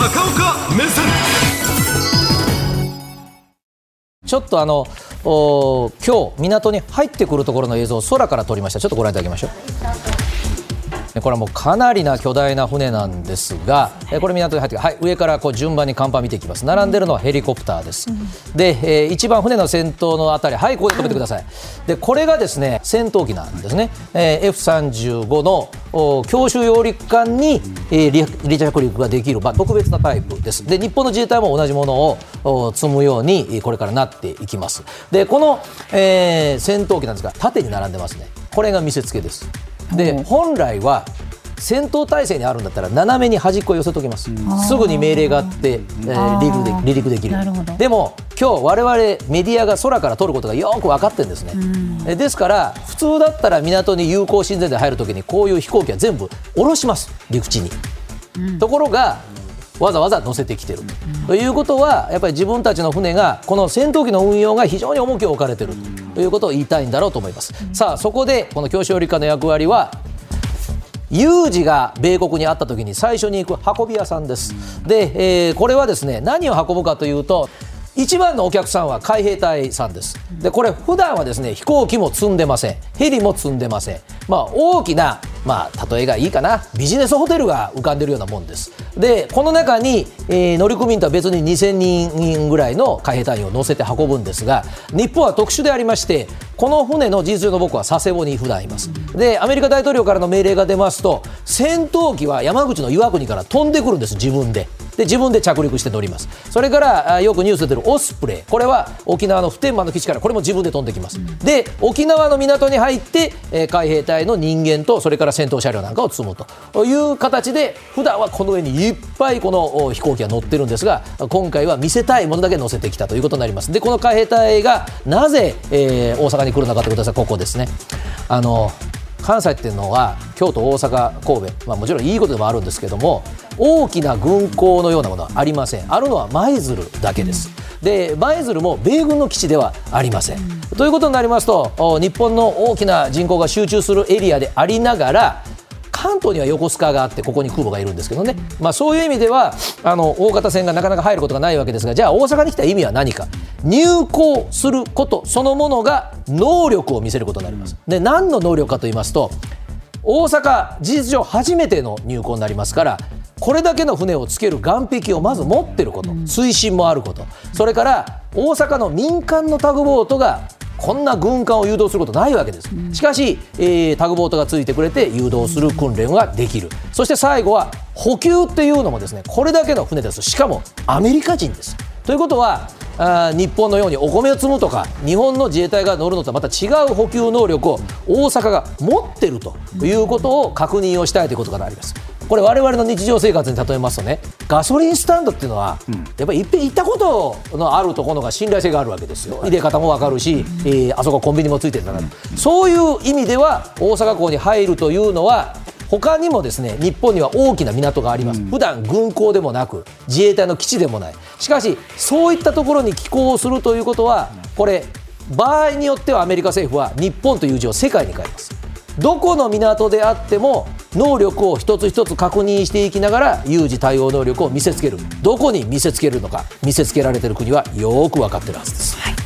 高岡目線。ちょっとあの今日港に入ってくるところの映像を空から撮りました。ちょっとご覧いただきましょう。これはもうかなりな巨大な船なんですが、これ港に入ってはい、上からこう順番に甲板見ていきます。並んでるのはヘリコプターです。で、えー、一番船の先頭のあたり、はい、ここで止めてください。で、これがですね、戦闘機なんですね。えー、F35 の強襲揚陸艦に、えー、離着陸ができる、まあ、特別なタイプです。で、日本の自衛隊も同じものを積むようにこれからなっていきます。で、この、えー、戦闘機なんですが、縦に並んでますね。これが見せつけです。で本来は戦闘態勢にあるんだったら斜めに端っこを寄せときます。すぐに命令があって、えー、離陸で離陸できる。でも今日我々メディアが空から撮ることがよく分かってるんですね、えですから普通だったら港に有効親善で入るときにこういう飛行機は全部下ろします。陸地に、うん、ところがわざわざ乗せてきてる、うん、ということはやっぱり自分たちの船がこの戦闘機の運用が非常に重きを置かれているということを言いたいんだろうと思います、さあそこでこの強襲理科の役割は有事が米国にあった時に最初に行く運び屋さんです。で、えー、これはですね何を運ぶかというと一番のお客さんは海兵隊さんです。で、これ普段はですね、飛行機も積んでません。ヘリも積んでません。まあ、大きな、まあ、例えがいいかな、ビジネスホテルが浮かんでるようなもんです。で、この中に、えー、乗組員とは別に2000人ぐらいの海兵隊員を乗せて運ぶんですが、日本は特殊でありまして、この船の事実上の僕は佐世保に普段います。で、アメリカ大統領からの命令が出ますと、戦闘機は山口の岩国から飛んでくるんです、自分で。で自分で着陸して乗ります。それからよくニュースで出るオスプレイ。これは沖縄の普天間の基地からこれも自分で飛んできます、うん、で沖縄の港に入って、えー、海兵隊の人間とそれから戦闘車両なんかを積むと。いう形で普段はこの上にいっぱいこの飛行機が乗ってるんですが今回は見せたいものだけ乗せてきたということになります。でこの海兵隊がなぜ、えー、大阪に来るのかということですがここですね。あの関西っていうのは京都、大阪、神戸、まあ、もちろんいいことでもあるんですけども大きな軍港のようなものはありません。あるのは舞鶴だけです、で舞鶴も米軍の基地ではありません、ということになりますと日本の大きな人口が集中するエリアでありながら関東には横須賀があってここに空母がいるんですけどね、まあ、そういう意味ではあの大型船がなかなか入ることがないわけですがじゃあ大阪に来た意味は何か。入港することそのものが能力を見せることになります。で何の能力かと言いますと大阪事実上初めての入港になりますからこれだけの船をつける岸壁をまず持ってること。推進もあること。それから大阪の民間のタグボートがこんな軍艦を誘導することないわけです、しかし、えー、タグボートがついてくれて誘導する訓練ができる。そして最後は補給っていうのもですねこれだけの船です。しかもアメリカ人です。ということはあ日本のようにお米を積むとか日本の自衛隊が乗るのとはまた違う補給能力を大阪が持っているということを確認をしたいということがあります。これ我々の日常生活に例えますとねガソリンスタンドっていうのは、うん、やっぱりいっぺん行ったことのあるところが信頼性があるわけですよ。入れ方も分かるし、えー、あそこコンビニもついてるんだから、うん、そういう意味では大阪港に入るというのは他にもですね日本には大きな港があります、うん、普段軍港でもなく自衛隊の基地でもない。しかしそういったところに寄港するということはこれ場合によってはアメリカ政府は日本という字を世界に変えます。どこの港であっても能力を一つ一つ確認していきながら有事対応能力を見せつける。どこに見せつけるのか見せつけられている国はよく分かってるはずです。はい